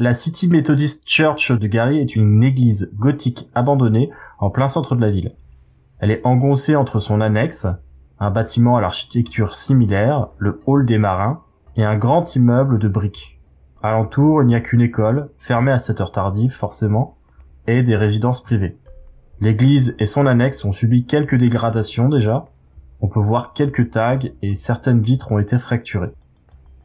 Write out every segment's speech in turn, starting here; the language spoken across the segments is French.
La City Methodist Church de Gary est une église gothique abandonnée en plein centre de la ville. Elle est engoncée entre son annexe, un bâtiment à l'architecture similaire, le Hall des Marins, et un grand immeuble de briques. Alentour, il n'y a qu'une école, fermée à cette heure tardive forcément, et des résidences privées. L'église et son annexe ont subi quelques dégradations déjà. On peut voir quelques tags et certaines vitres ont été fracturées.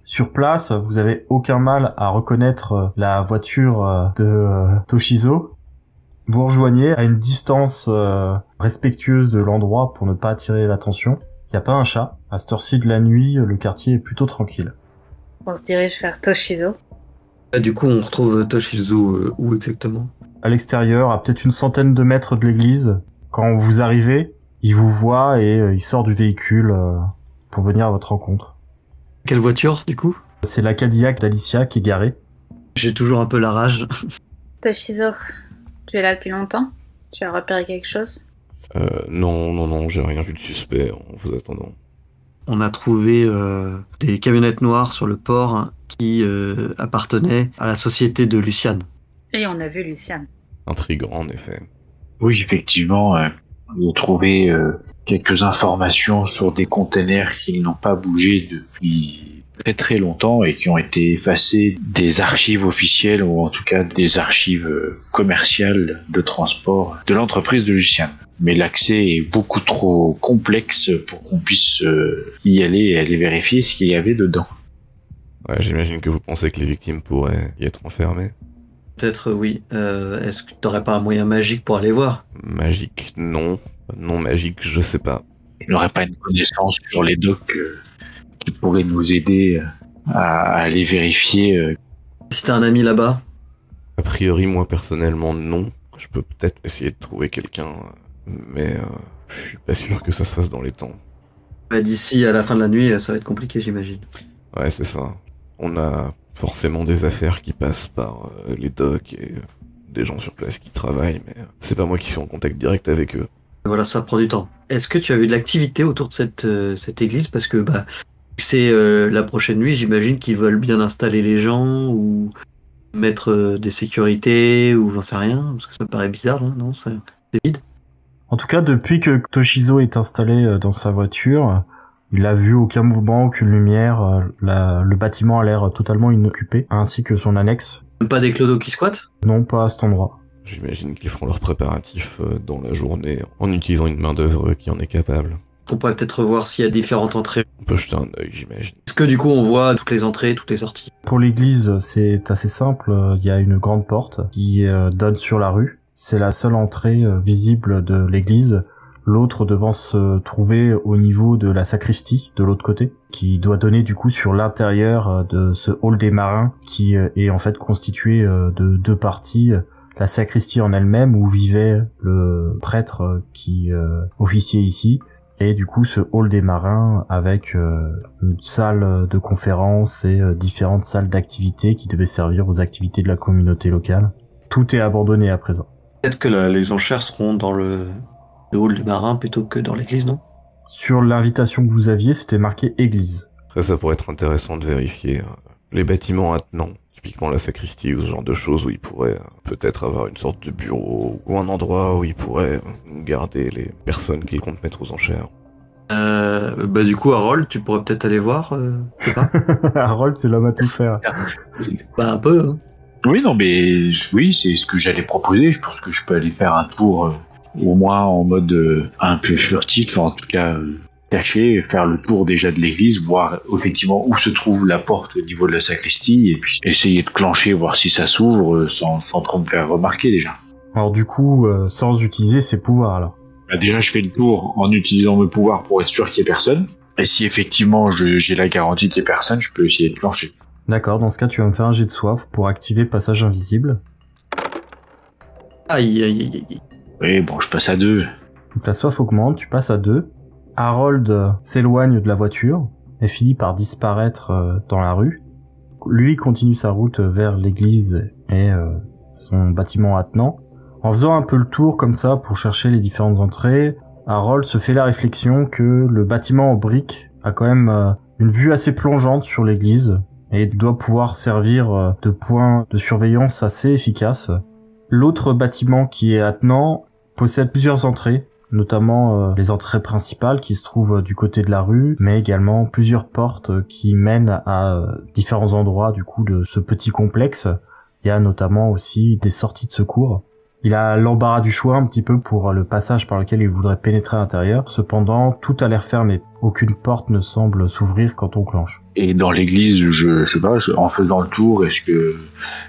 Sur place, vous avez aucun mal à reconnaître euh, la voiture euh, de euh, Toshizo. Vous rejoignez à une distance respectueuse de l'endroit pour ne pas attirer l'attention. Il n'y a pas un chat. À cette heure-ci de la nuit, le quartier est plutôt tranquille. On se dirige vers Toshizo. Ah, du coup, on retrouve Toshizo où exactement? À l'extérieur, à peut-être une centaine de mètres de l'église. Quand vous arrivez, il vous voit et il sort du véhicule pour venir à votre rencontre. Quelle voiture, du coup? C'est la Cadillac d'Alicia qui est garée. J'ai toujours un peu la rage. Toshizo, tu es là depuis longtemps? Tu as repéré quelque chose? Euh, non, non, non, j'ai rien vu de suspect en vous attendant. On a trouvé euh, des camionnettes noires sur le port qui euh, appartenaient à la société de Luciane. Et on a vu Luciane. Intrigant, en effet. Oui, effectivement, euh, on a trouvé euh, quelques informations sur des containers qui n'ont pas bougé depuis très très longtemps et qui ont été effacés des archives officielles ou en tout cas des archives euh, commerciales de transport de l'entreprise de Luciane. Mais l'accès est beaucoup trop complexe pour qu'on puisse euh, y aller et aller vérifier ce qu'il y avait dedans. J'imagine que vous pensez que les victimes pourraient y être enfermées. Peut-être oui. Euh, Est-ce que t'aurais pas un moyen magique pour aller voir? Magique, non. Non magique, je sais pas. Il n'aurait pas une connaissance sur les docs euh, qui pourrait nous aider euh, à aller vérifier. euh, Si t'as un ami là-bas, A priori, moi personnellement, non. Je peux peut-être essayer de trouver quelqu'un, mais euh, je suis pas sûr que ça se fasse dans les temps. bah, d'ici à la fin de la nuit, ça va être compliqué, j'imagine. Ouais, c'est ça. On a forcément des affaires qui passent par euh, les docs et euh, des gens sur place qui travaillent, mais euh, c'est pas moi qui suis en contact direct avec eux. Voilà, ça prend du temps. Est-ce que tu as vu de l'activité autour de cette, euh, cette église? Parce que bah, c'est euh, la prochaine nuit, j'imagine qu'ils veulent bien installer les gens ou mettre euh, des sécurités ou j'en sais rien, parce que ça me paraît bizarre, là, non? C'est vide En tout cas, depuis que Toshizo est installé dans sa voiture, il a vu aucun mouvement, aucune lumière. euh, la- le bâtiment a l'air totalement inoccupé, ainsi que son annexe. Pas des clodos qui squattent? Non, pas à cet endroit. J'imagine qu'ils font leurs préparatifs euh, dans la journée en utilisant une main-d'œuvre qui en est capable. On pourrait peut-être voir s'il y a différentes entrées. On peut jeter un œil, j'imagine. Est-ce que du coup on voit toutes les entrées, toutes les sorties? Pour l'église, c'est assez simple. euh, Il y a une grande porte qui donne sur la rue. C'est la seule entrée visible de l'église. L'autre devant se trouver au niveau de la sacristie, de l'autre côté, qui doit donner du coup sur l'intérieur euh, de ce hall des marins, qui euh, est en fait constitué euh, de deux parties. La sacristie en elle-même, où vivait le prêtre qui officiait ici, et du coup ce hall des marins avec une salle de conférence et différentes salles d'activités qui devaient servir aux activités de la communauté locale. Tout est abandonné à présent. Peut-être que la- les enchères seront dans le, le hall des marins plutôt que dans l'église, non? Sur l'invitation que vous aviez, c'était marqué église. Après, ça pourrait être intéressant de vérifier euh, les bâtiments attenants. Typiquement la sacristie ou ce genre de choses où ils pourraient euh, peut-être avoir une sorte de bureau ou un endroit où ils pourraient euh, garder les personnes qu'ils comptent mettre aux enchères. euh, Bah du coup, Harold, tu pourrais peut-être aller voir, euh, Harold, c'est l'homme à tout faire. Bah un peu, hein. Oui, non, mais oui, c'est ce que j'allais proposer. Je pense que je peux aller faire un tour, euh, au moins en mode euh, un peu furtif, en tout cas, euh, cacher, faire le tour déjà de l'église, voir effectivement où se trouve la porte au niveau de la sacristie, et puis essayer de clencher, voir si ça s'ouvre euh, sans, sans trop me faire remarquer déjà. Alors du coup, euh, sans utiliser ses pouvoirs alors. Bah, déjà, je fais le tour en utilisant mes pouvoirs pour être sûr qu'il y ait personne. Et si effectivement je- j'ai la garantie qu'il y ait personne, je peux essayer de clencher. D'accord, dans ce cas, tu vas me faire un jet de soif pour activer passage invisible. Aïe, aïe, aïe, aïe. Oui, bon, je passe à deux. Donc la soif augmente, tu passes à 2. Harold euh, s'éloigne de la voiture et finit par disparaître euh, dans la rue. Lui continue sa route vers l'église et euh, son bâtiment attenant. En faisant un peu le tour comme ça pour chercher les différentes entrées, Harold se fait la réflexion que le bâtiment en briques a quand même euh, une vue assez plongeante sur l'église et doit pouvoir servir euh, de point de surveillance assez efficace. L'autre bâtiment qui est attenant possède plusieurs entrées, notamment euh, les entrées principales qui se trouvent euh, du côté de la rue, mais également plusieurs portes euh, qui mènent à différents endroits du coup de ce petit complexe. Il y a notamment aussi des sorties de secours. Il a l'embarras du choix un petit peu pour le passage par lequel il voudrait pénétrer à l'intérieur. Cependant, tout a l'air fermé. Aucune porte ne semble s'ouvrir quand on clenche. Et dans l'église, je, je sais pas, je- en faisant le tour, est-ce que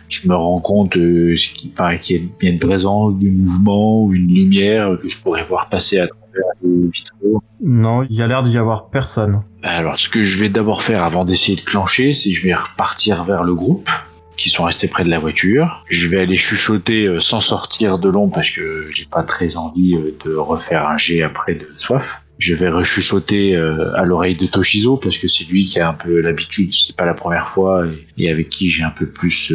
je me rends compte euh, qu'il y a une- il y a une présence du mouvement ou une lumière que je pourrais voir passer à travers les vitraux? Non, il y a l'air d'y avoir personne. Alors, ce que je vais d'abord faire avant d'essayer de clencher, c'est que je vais repartir vers le groupe qui sont restés près de la voiture. Je vais aller chuchoter euh, sans sortir de l'ombre parce que j'ai pas très envie euh, de refaire un jet après de soif. Je vais rechuchoter euh, à l'oreille de Toshizo parce que c'est lui qui a un peu l'habitude, c'est pas la première fois et, avec qui j'ai un peu plus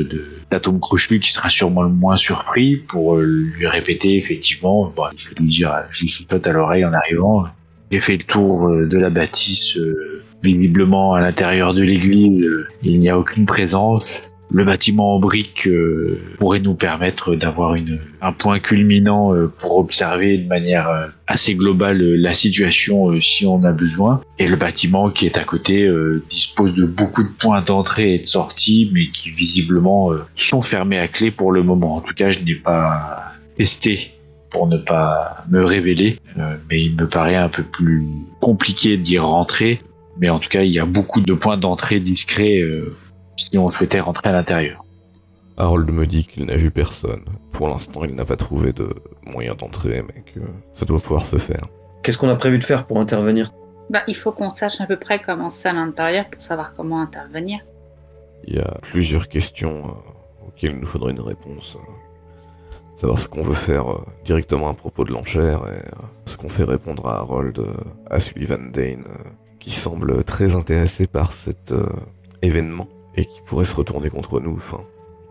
d'atomes crochus qui sera sûrement le moins surpris pour lui répéter effectivement. Bon, je vais lui dire, je chuchote à l'oreille en arrivant. J'ai fait le tour de la bâtisse. visiblement, à l'intérieur de l'église, il n'y a aucune présence. Le bâtiment en briques euh, pourrait nous permettre d'avoir un point culminant euh, pour observer de manière euh, assez globale la situation si on a besoin. Et le bâtiment qui est à côté dispose de beaucoup de points d'entrée et de sortie, mais qui visiblement sont fermés à clé pour le moment. En tout cas, je n'ai pas testé pour ne pas me révéler, mais il me paraît un peu plus compliqué d'y rentrer. Mais en tout cas, il y a beaucoup de points d'entrée discrets si on souhaitait rentrer à l'intérieur. Harold me dit qu'il n'a vu personne. Pour l'instant, il n'a pas trouvé de moyen d'entrer, mais que ça doit pouvoir se faire. Qu'est-ce qu'on a prévu de faire pour intervenir? Bah, il faut qu'on sache à peu près comment c'est à l'intérieur pour savoir comment intervenir. Il y a plusieurs questions euh, auxquelles il nous faudrait une réponse. savoir ce qu'on veut faire euh, directement à propos de l'enchère et euh, ce qu'on fait répondre à Harold, à Sullivan Dane, qui semble très intéressé par cet euh, événement et qui pourrait se retourner contre nous, enfin,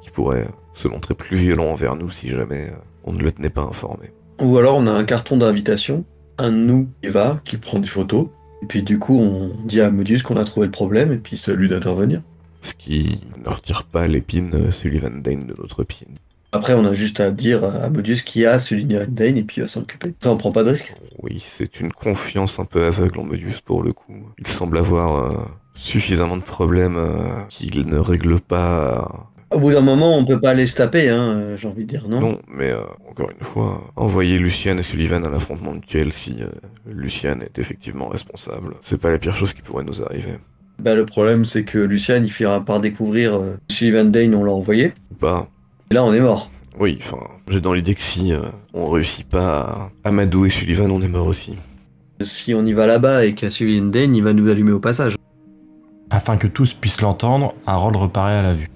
qui pourrait se montrer plus violent envers nous si jamais euh, on ne le tenait pas informé. Ou alors on a un carton d'invitation, un de nous qui va, qui prend des photos, et puis du coup on dit à Modius qu'on a trouvé le problème, et puis c'est à lui d'intervenir. Ce qui ne retire pas l'épine euh, Sullivan Dane de notre pied. Après on a juste à dire à Modius qui a Sullivan Dane, et puis il va s'en occuper. Ça on prend pas de risque. Oui, c'est une confiance un peu aveugle en Modius pour le coup. Il semble avoir euh, suffisamment de problèmes euh, qu'il ne règle pas. Au bout d'un moment on peut pas aller se taper, hein, euh, j'ai envie de dire non? Non, mais euh, encore une fois, envoyer Lucian et Sullivan à l'affrontement mutuel si euh, Lucian est effectivement responsable, c'est pas la pire chose qui pourrait nous arriver. Bah le problème c'est que Lucian il finira par découvrir euh, Sullivan Dane on l'a envoyé, Ou pas et là on est mort. Oui, enfin, j'ai dans l'idée que si euh, on réussit pas à amadouer Sullivan, on est mort aussi. Si on y va là-bas et qu'à Sullivan Dane il va nous allumer au passage. Afin que tous puissent l'entendre, Harold reparaît à la vue.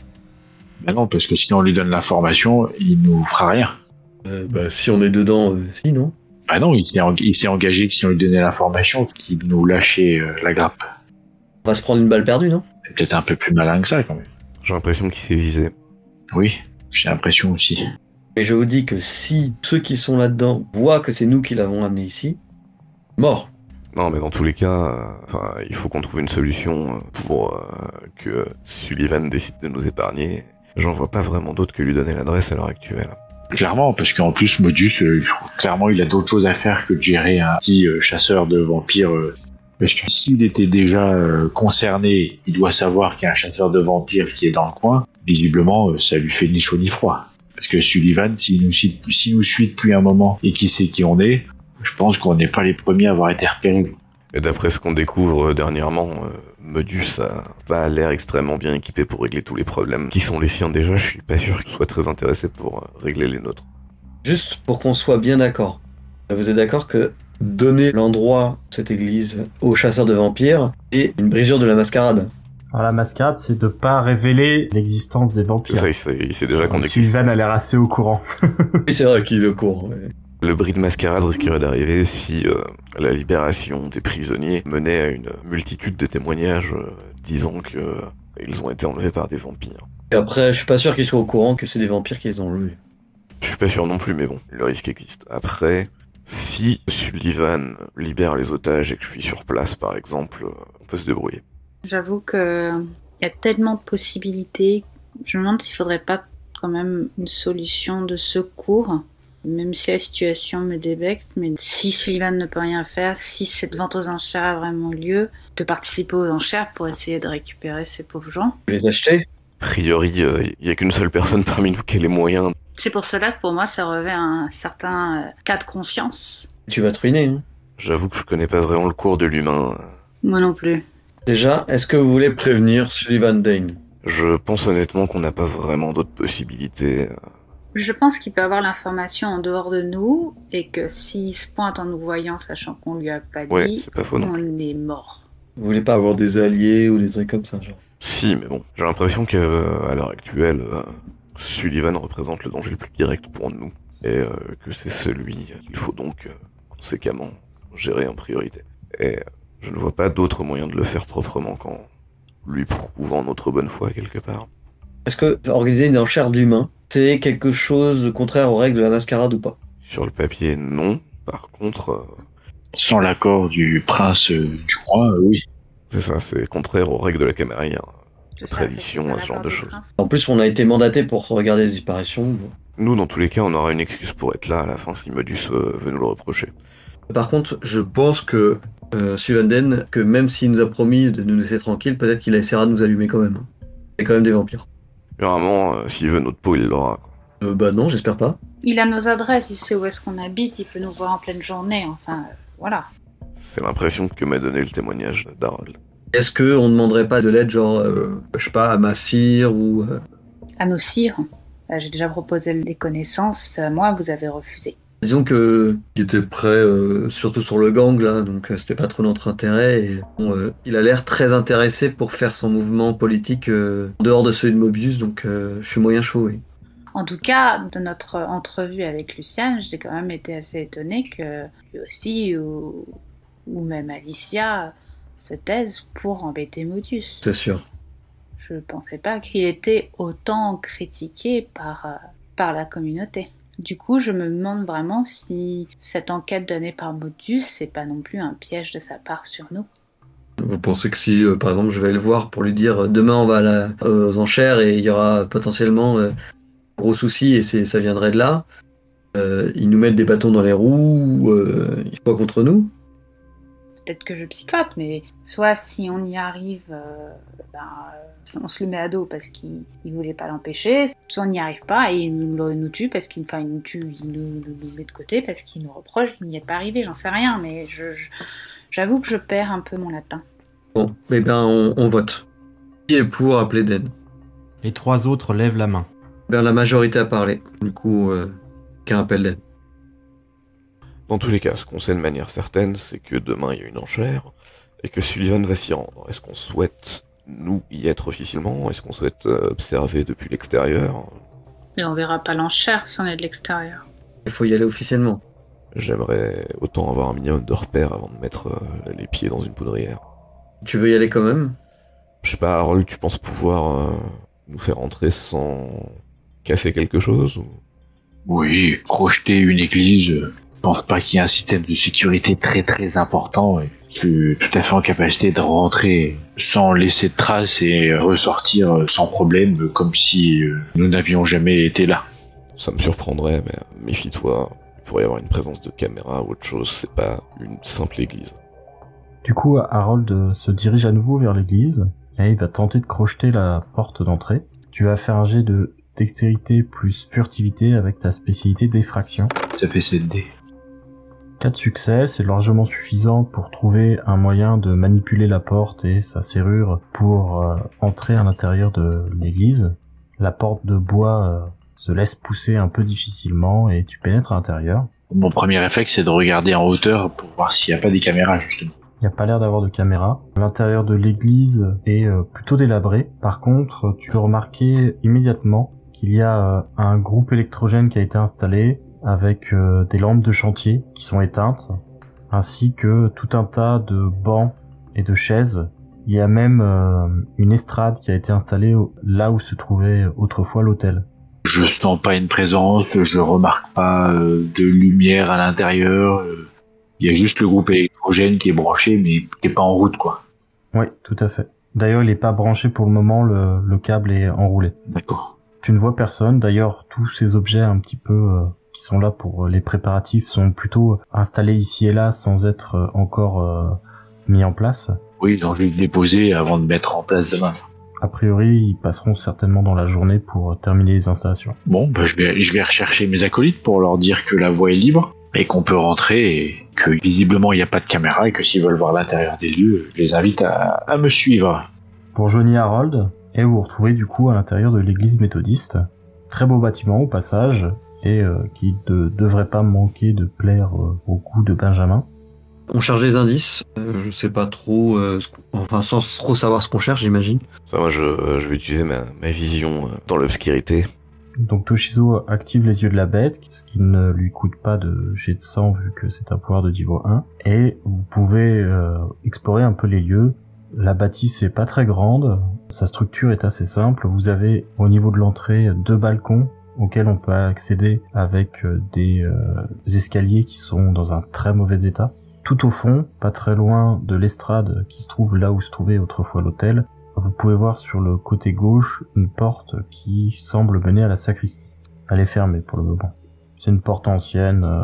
Bah non, parce que sinon on lui donne l'information, il nous fera rien. Euh, bah si on est dedans, euh, si non? Bah non, il s'est eng- il s'est engagé que si on lui donnait l'information, qu'il nous lâchait euh, la grappe. On va se prendre une balle perdue, non? C'est peut-être un peu plus malin que ça quand même. J'ai l'impression qu'il s'est visé. Oui, j'ai l'impression aussi. Mais je vous dis que si ceux qui sont là-dedans voient que c'est nous qui l'avons amené ici, mort. Non, mais dans tous les cas, euh, enfin, il faut qu'on trouve une solution euh, pour euh, que Sullivan décide de nous épargner. J'en vois pas vraiment d'autre que lui donner l'adresse à l'heure actuelle. Clairement, parce qu'en plus, Modus, euh, clairement, il a d'autres choses à faire que de gérer un petit euh, chasseur de vampires. Parce que s'il était déjà euh, concerné, il doit savoir qu'il y a un chasseur de vampires qui est dans le coin. Visiblement, euh, ça lui fait ni chaud ni froid. Parce que Sullivan, s'il nous, suit- s'il nous suit depuis un moment et qu'il sait qui on est, je pense qu'on n'est pas les premiers à avoir été repérés. Et d'après ce qu'on découvre euh, dernièrement, Modus a pas l'air extrêmement bien équipé pour régler tous les problèmes qui sont les siens déjà. Je suis pas sûr qu'il soit très intéressé pour régler les nôtres. Juste pour qu'on soit bien d'accord. Vous êtes d'accord que donner l'endroit, cette église, aux chasseurs de vampires est une brisure de la mascarade Alors la mascarade, c'est de pas révéler l'existence des vampires. Ça, il sait, il sait déjà qu'on existe. Sylvain a l'air assez au courant. Oui, c'est vrai qu'il est au courant. ouais. Le bris de mascarade risquerait d'arriver si euh, la libération des prisonniers menait à une multitude de témoignages euh, disant que euh, ils ont été enlevés par des vampires. Et après, je suis pas sûr qu'ils soient au courant que c'est des vampires qui les ont lus. Je suis pas sûr non plus, mais bon, le risque existe. Après, si Sullivan libère les otages et que je suis sur place, par exemple, on peut se débrouiller. J'avoue que il y a tellement de possibilités. Je me demande s'il faudrait pas quand même une solution de secours, même si la situation me débecte. Mais si Sullivan ne peut rien faire, si cette vente aux enchères a vraiment lieu, de participer aux enchères pour essayer de récupérer ces pauvres gens. Les achetez A priori, il y a qu'une seule personne parmi nous qui a les moyens. C'est pour cela que pour moi ça revêt un certain euh, cas de conscience. Tu vas te ruiner. hein. J'avoue que je connais pas vraiment le cours de l'humain. Moi non plus. Déjà, est-ce que vous voulez prévenir Sullivan Dane? Je pense honnêtement qu'on n'a pas vraiment d'autres possibilités. Je pense qu'il peut avoir l'information en dehors de nous et que s'il se pointe en nous voyant, sachant qu'on lui a pas Ouais, dit, pas faux plus. on est mort. Vous voulez pas avoir des alliés ou des trucs comme ça, genre? Si, mais bon, j'ai l'impression qu'à l'heure actuelle, euh, Sullivan représente le danger le plus direct pour nous, et euh, que c'est celui qu'il faut donc euh, conséquemment gérer en priorité. Et euh, je ne vois pas d'autre moyen de le faire proprement qu'en lui prouvant notre bonne foi quelque part. Est-ce que organiser une enchère d'humains, c'est quelque chose de contraire aux règles de la mascarade ou pas? Sur le papier, non. Par contre, euh, Sans l'accord du prince euh, du roi, euh, oui. C'est ça, c'est contraire aux règles de la camarilla. Je Tradition, savais que ce genre de choses. En plus, on a été mandaté pour regarder les disparitions. Nous, dans tous les cas, on aura une excuse pour être là à la fin si Modus euh, veut nous le reprocher. Par contre, je pense que euh, Sullivan que même s'il nous a promis de nous laisser tranquille, peut-être qu'il essaiera de nous allumer quand même. C'est quand même des vampires. Vraiment, euh, s'il veut notre peau, il l'aura. Euh, bah non, j'espère pas. Il a nos adresses, il sait où est-ce qu'on habite, il peut nous voir en pleine journée, enfin, euh, voilà. C'est l'impression que m'a donné le témoignage d'Harold. Est-ce que on demanderait pas de l'aide, genre, euh, je sais pas, à Massir ou. euh, À nos cires, euh, j'ai déjà proposé des connaissances, euh, moi, vous avez refusé. Disons que il était prêt, euh, surtout sur le gang là, donc euh, c'était pas trop notre intérêt. Et, bon, euh, il a l'air très intéressé pour faire son mouvement politique euh, en dehors de celui de Mobius, donc euh, je suis moyen chaud. Oui. En tout cas, de notre entrevue avec Luciane, j'ai quand même été assez étonnée que lui aussi, ou, ou même Alicia, se taise pour embêter Modus. C'est sûr. Je ne pensais pas qu'il était autant critiqué par, euh, par la communauté. Du coup, je me demande vraiment si cette enquête donnée par Modus, c'est pas non plus un piège de sa part sur nous. Vous pensez que si, euh, par exemple, je vais le voir pour lui dire euh, demain on va à la- aux enchères et il y aura potentiellement gros soucis et ça viendrait de là, ils nous mettent des bâtons dans les roues, ils pas contre nous? Peut-être que je psychote, mais soit si on y arrive, euh, ben, euh, on se le met à dos parce qu'il il voulait pas l'empêcher, soit on n'y arrive pas et il nous, nous tue parce qu'il enfin, il nous tue, il nous, nous- nous met de côté parce qu'il nous reproche qu'il n'y est pas arrivé, j'en sais rien, mais je, je- j'avoue que je perds un peu mon latin. Bon, eh bien on, on vote. Qui est pour appeler Den Les trois autres lèvent la main. Ben, la majorité a parlé. Du coup, euh, qu'un appelle Den. Dans tous les cas, ce qu'on sait de manière certaine, c'est que demain il y a une enchère et que Sullivan va s'y rendre. Est-ce qu'on souhaite nous y être officiellement? Est-ce qu'on souhaite euh, observer depuis l'extérieur? Et on verra pas l'enchère si on est de l'extérieur. Il faut y aller officiellement. J'aimerais autant avoir un minimum de repères avant de mettre euh, les pieds dans une poudrière. Tu veux y aller quand même? Je sais pas, Harold, tu penses pouvoir euh, nous faire entrer sans casser quelque chose ou... Oui, crocheter une église, pense pas qu'il y ait un système de sécurité très très important. et Je suis tout à fait en capacité de rentrer sans laisser de traces et ressortir euh, sans problème, euh, comme si euh, nous n'avions jamais été là. Ça me surprendrait, mais méfie-toi. Il pourrait y avoir une présence de caméra ou autre chose, c'est pas une simple église. Du coup, Harold se dirige à nouveau vers l'église et il va tenter de crocheter la porte d'entrée. Tu vas faire un jet de dextérité plus furtivité avec ta spécialité d'effraction. Ça fait 7 dés. Quatre succès, c'est largement suffisant pour trouver un moyen de manipuler la porte et sa serrure pour euh, entrer à l'intérieur de l'église. La porte de bois euh, se laisse pousser un peu difficilement et tu pénètres à l'intérieur. Mon premier réflexe, c'est de regarder en hauteur pour voir s'il n'y a pas des caméras, justement. Il n'y a pas l'air d'avoir de caméra. L'intérieur de l'église est euh, plutôt délabré. Par contre, tu peux remarquer immédiatement qu'il y a un groupe électrogène qui a été installé avec euh, des lampes de chantier qui sont éteintes, ainsi que tout un tas de bancs et de chaises. Il y a même euh, une estrade qui a été installée là où se trouvait autrefois l'hôtel. Je sens pas une présence, je remarque pas euh, de lumière à l'intérieur. euh, Il y a juste le groupe électrogène qui est branché, mais qui est pas en route, quoi. Oui, tout à fait. D'ailleurs, il n'est pas branché pour le moment, le, le câble est enroulé. D'accord. Tu ne vois personne. D'ailleurs, tous ces objets un petit peu euh, qui sont là pour euh, les préparatifs sont plutôt installés ici et là sans être euh, encore euh, mis en place. Oui, ils ont juste déposé avant de mettre en place demain. A priori, ils passeront certainement dans la journée pour terminer les installations. Bon, bah, je vais, je vais rechercher mes acolytes pour leur dire que la voie est libre et qu'on peut rentrer et que visiblement il n'y a pas de caméra et que s'ils veulent voir l'intérieur des lieux, je les invite à, à me suivre. Pour Johnny Harold, et vous vous retrouvez du coup à l'intérieur de l'église méthodiste. Très beau bâtiment au passage, et euh, qui ne devrait pas manquer de plaire euh, au goût de Benjamin. On charge les indices. euh, je sais pas trop. euh, enfin, sans trop savoir ce qu'on cherche, j'imagine. Ça, moi, je, euh, je vais utiliser ma, ma vision euh, dans l'obscurité. Donc Toshizo active les yeux de la bête, ce qui ne lui coûte pas de jet de sang vu que c'est un pouvoir de niveau 1. Et vous pouvez euh, explorer un peu les lieux. La bâtisse est pas très grande, sa structure est assez simple. Vous avez au niveau de l'entrée deux balcons auxquels on peut accéder avec euh, des euh, escaliers qui sont dans un très mauvais état. Tout au fond, pas très loin de l'estrade qui se trouve là où se trouvait autrefois l'hôtel, vous pouvez voir sur le côté gauche une porte qui semble mener à la sacristie. Elle est fermée pour le moment. C'est une porte ancienne, euh,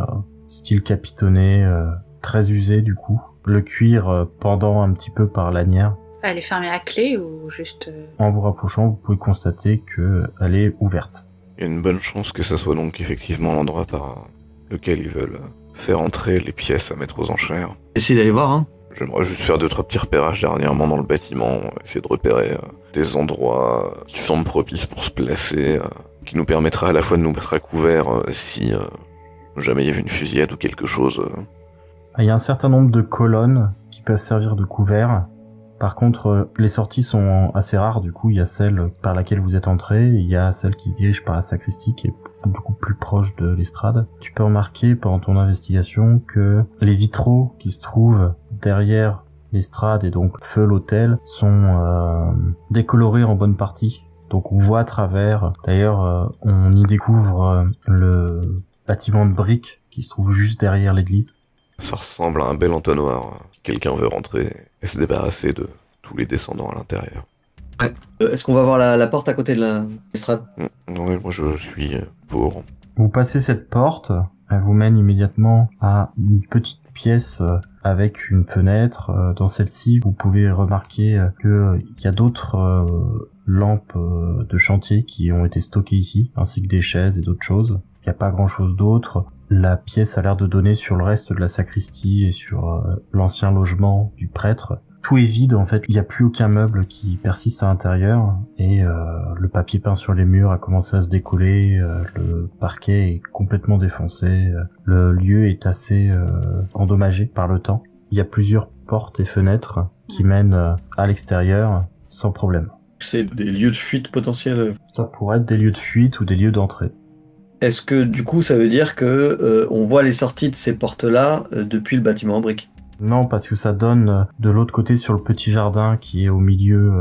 style capitonné, euh, très usée du coup. Le cuir euh, pendant un petit peu par lanière. Elle est fermée à clé ou juste. En vous rapprochant, vous pouvez constater qu'elle est ouverte. Il y a une bonne chance que ça soit donc effectivement l'endroit par lequel ils veulent faire entrer les pièces à mettre aux enchères. Essayez d'aller voir, hein. J'aimerais juste faire deux trois petits repérages dernièrement dans le bâtiment, essayer de repérer euh, des endroits qui semblent propices pour se placer, euh, qui nous permettra à la fois de nous mettre à couvert euh, si euh, jamais il y avait une fusillade ou quelque chose. euh. Il y a un certain nombre de colonnes qui peuvent servir de couvert. Par contre, euh, les sorties sont assez rares, du coup, il y a celle par laquelle vous êtes entré, il y a celle qui dirige par la sacristie, qui est du coup plus proche de l'estrade. Tu peux remarquer pendant ton investigation que les vitraux qui se trouvent derrière l'estrade et donc feu l'hôtel sont euh, décolorés en bonne partie. Donc on voit à travers. D'ailleurs, euh, on y découvre euh, le bâtiment de briques qui se trouve juste derrière l'église. Ça ressemble à un bel entonnoir. Quelqu'un veut rentrer et se débarrasser de tous les descendants à l'intérieur. Euh, Est-ce qu'on va voir la, la porte à côté de la- l'estrade Mm, Ouais, moi je suis pour. Vous passez cette porte, elle vous mène immédiatement à une petite pièce euh, avec une fenêtre. Euh, Dans celle-ci, vous pouvez remarquer qu'il y a d'autres lampes de chantier qui ont été stockées ici, ainsi que des chaises et d'autres choses. Il n'y a pas grand-chose d'autre. La pièce a l'air de donner sur le reste de la sacristie et sur euh, l'ancien logement du prêtre. Tout est vide en fait, il n'y a plus aucun meuble qui persiste à l'intérieur et euh, le papier peint sur les murs a commencé à se décoller, euh, le parquet est complètement défoncé, euh, le lieu est assez euh, endommagé par le temps. Il y a plusieurs portes et fenêtres qui mènent euh, à l'extérieur sans problème. C'est des lieux de fuite potentiels. Ça pourrait être des lieux de fuite ou des lieux d'entrée. Est-ce que du coup ça veut dire que euh, on voit les sorties de ces portes-là euh, depuis le bâtiment en briques? Non, parce que ça donne euh, de l'autre côté sur le petit jardin qui est au milieu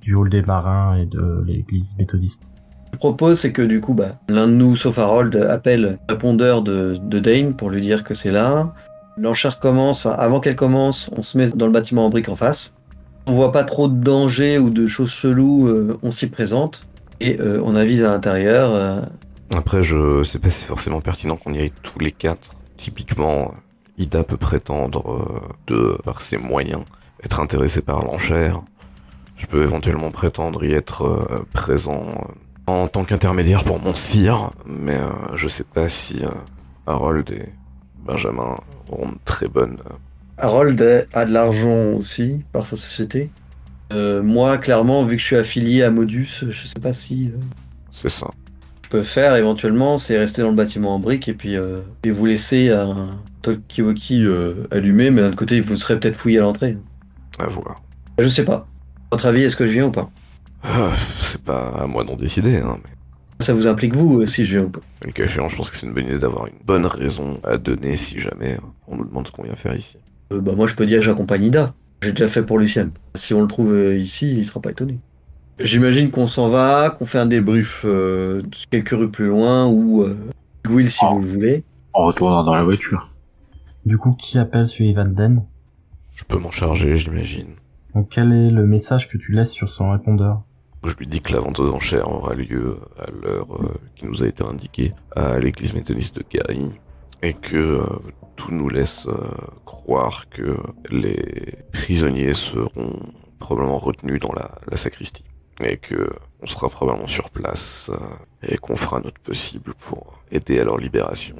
du hall des marins et de l'église méthodiste. je propose, c'est que du coup, bah, l'un de nous, sauf Harold, appelle le répondeur de, de Dane pour lui dire que c'est là. L'enchère commence, enfin, avant qu'elle commence, on se met dans le bâtiment en briques en face. On voit pas trop de danger ou de choses cheloues, on s'y présente. Et on avise à l'intérieur. Après, je sais pas si c'est forcément pertinent qu'on y aille tous les quatre. Typiquement, Ida peut prétendre, euh, de par ses moyens, être intéressé par l'enchère. Je peux éventuellement prétendre y être euh, présent euh, en tant qu'intermédiaire pour mon sire, mais je sais pas si Harold est Benjamin auront une très bonne. euh, Harold a de l'argent aussi par sa société. Euh, moi, clairement, vu que je suis affilié à Modus, je sais pas si C'est ça. Peux faire éventuellement, c'est rester dans le bâtiment en brique et puis euh, et vous laisser un talkie-walkie euh, allumé, mais d'un autre côté, vous serez peut-être fouillé à l'entrée. À voir. Je sais pas. À votre avis, est-ce que je viens ou pas? Ah, c'est pas à moi d'en décider, hein, mais Ça vous implique vous si je viens ou pas? Le cas échéant, je pense que c'est une bonne idée d'avoir une bonne raison à donner si jamais on nous demande ce qu'on vient faire ici. Euh, Bah moi, je peux dire que j'accompagne Ida. J'ai déjà fait pour Lucien. Si on le trouve euh, ici, il sera pas étonné. J'imagine qu'on s'en va, qu'on fait un débrief euh, quelques rues plus loin ou euh, Will si Oh. vous le voulez. En retournant dans la voiture. Du coup, qui appelle Sullivan Den? Je peux m'en charger, j'imagine. Donc, quel est le message que tu laisses sur son répondeur? Je lui dis que la vente aux enchères aura lieu à l'heure euh, qui nous a été indiquée à l'église méthodiste de Gary et que euh, tout nous laisse euh, croire que les prisonniers seront probablement retenus dans la, la sacristie et que on sera probablement sur place euh, et qu'on fera notre possible pour aider à leur libération.